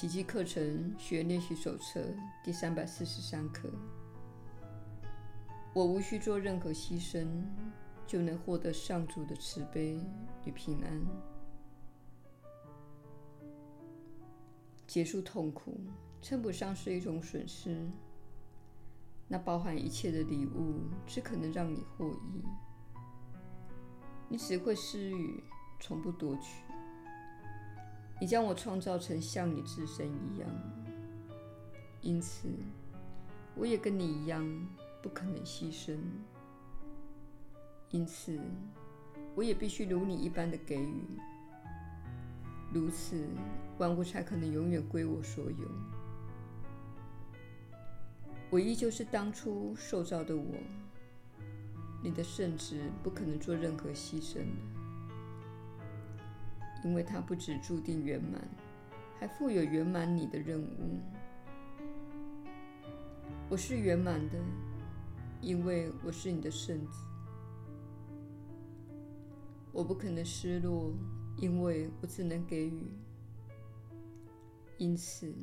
奇迹课程学练习手册第三百四十三课。我无需做任何牺牲，就能获得上主的慈悲与平安。结束痛苦，称不上是一种损失。那包含一切的礼物，只可能让你获益。你只会施予，从不夺取。你将我创造成像你自身一样，因此我也跟你一样不可能牺牲。因此，我也必须如你一般的给予。如此，万物才可能永远归我所有。我依旧是当初受造的我。你的圣子不可能做任何牺牲的，因为它不只注定圆满，还负有圆满你的任务。我是圆满的，因为我是你的圣子。我不可能失落，因为我只能给予。因此，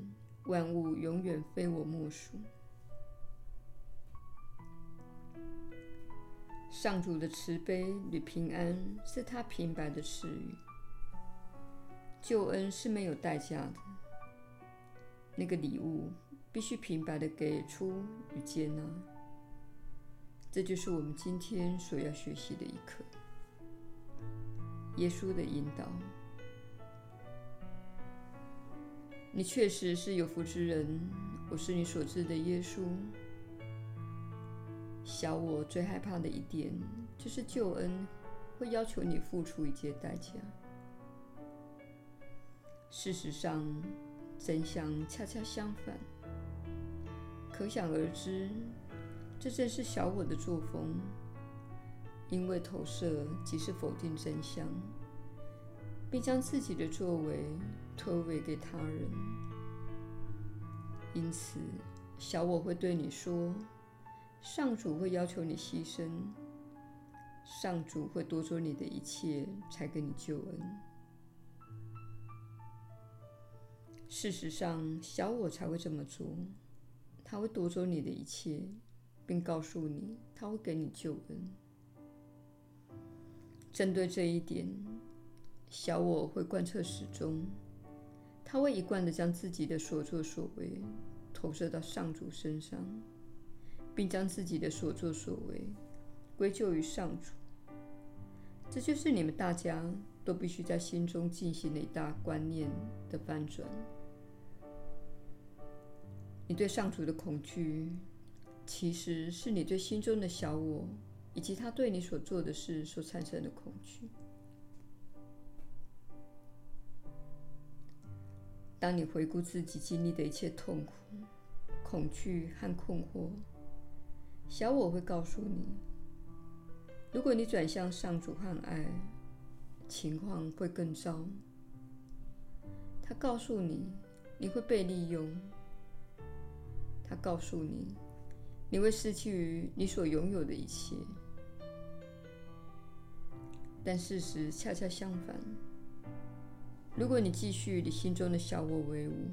万物永远非我莫属。上主的慈悲与平安是他平白的赐予，救恩是没有代价的。那个礼物必须平白的给出与接纳。这就是我们今天所要学习的一课。耶稣的引导，你确实是有福之人。我是你所知的耶稣。小我最害怕的一点，就是救恩会要求你付出一切代价。事实上，真相恰恰相反。可想而知，这正是小我的作风，因为投射即是否定真相，并将自己的作为推诿给他人。因此，小我会对你说。上主会要求你牺牲，上主会夺走你的一切，才给你救恩。事实上，小我才会这么做，他会夺走你的一切，并告诉你他会给你救恩。针对这一点，小我会贯彻始终，他会一贯地将自己的所作所为投射到上主身上。并将自己的所作所为归咎于上主，这就是你们大家都必须在心中进行的一大观念的翻转。你对上主的恐惧，其实是你对心中的小我以及他对你所做的事所产生的恐惧。当你回顾自己经历的一切痛苦、恐惧和困惑，小我会告诉你，如果你转向上主和爱，情况会更糟。他告诉你，你会被利用。他告诉你，你会失去你所拥有的一切。但事实恰恰相反，如果你继续你心中的小我为伍，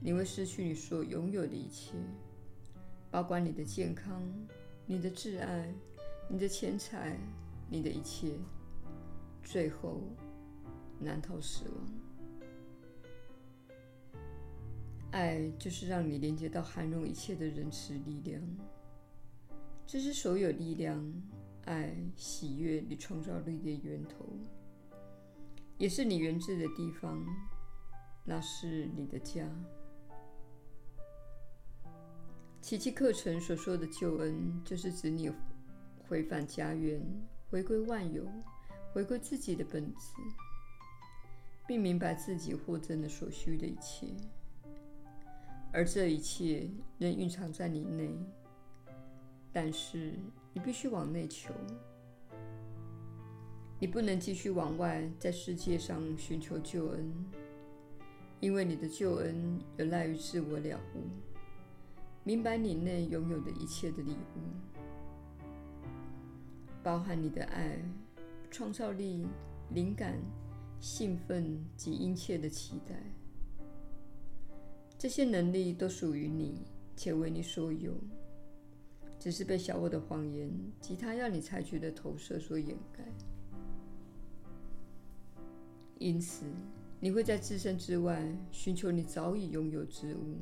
你会失去你所拥有的一切。包括你的健康、你的挚爱、你的钱财、你的一切，最后难逃死亡。爱就是让你连接到涵容一切的仁慈力量，这是所有力量、爱、喜悦与创造力的源头，也是你源自的地方，那是你的家。奇迹课程所说的救恩，就是指你回返家园，回归万有，回归自己的本质，并明白自己获赠的所需的一切。而这一切仍蕴藏在你内，但是你必须往内求。你不能继续往外在世界上寻求救恩，因为你的救恩有赖于自我了悟。明白你内拥有的一切的礼物，包含你的爱、创造力、灵感、兴奋及殷切的期待。这些能力都属于你，且为你所有，只是被小我的谎言及他要你采取的投射所掩盖。因此，你会在自身之外寻求你早已拥有之物。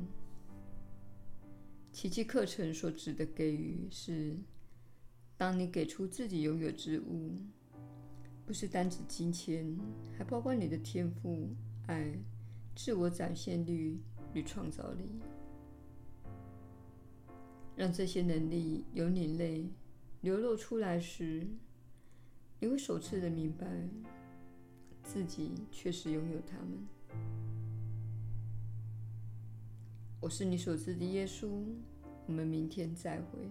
奇迹课程所指的给予是，当你给出自己拥有之物，不是单指金钱，还包括你的天赋、爱、自我展现率与创造力。让这些能力由你内流露出来时，你会首次的明白，自己确实拥有它们。我是你所知的耶稣。我们明天再会。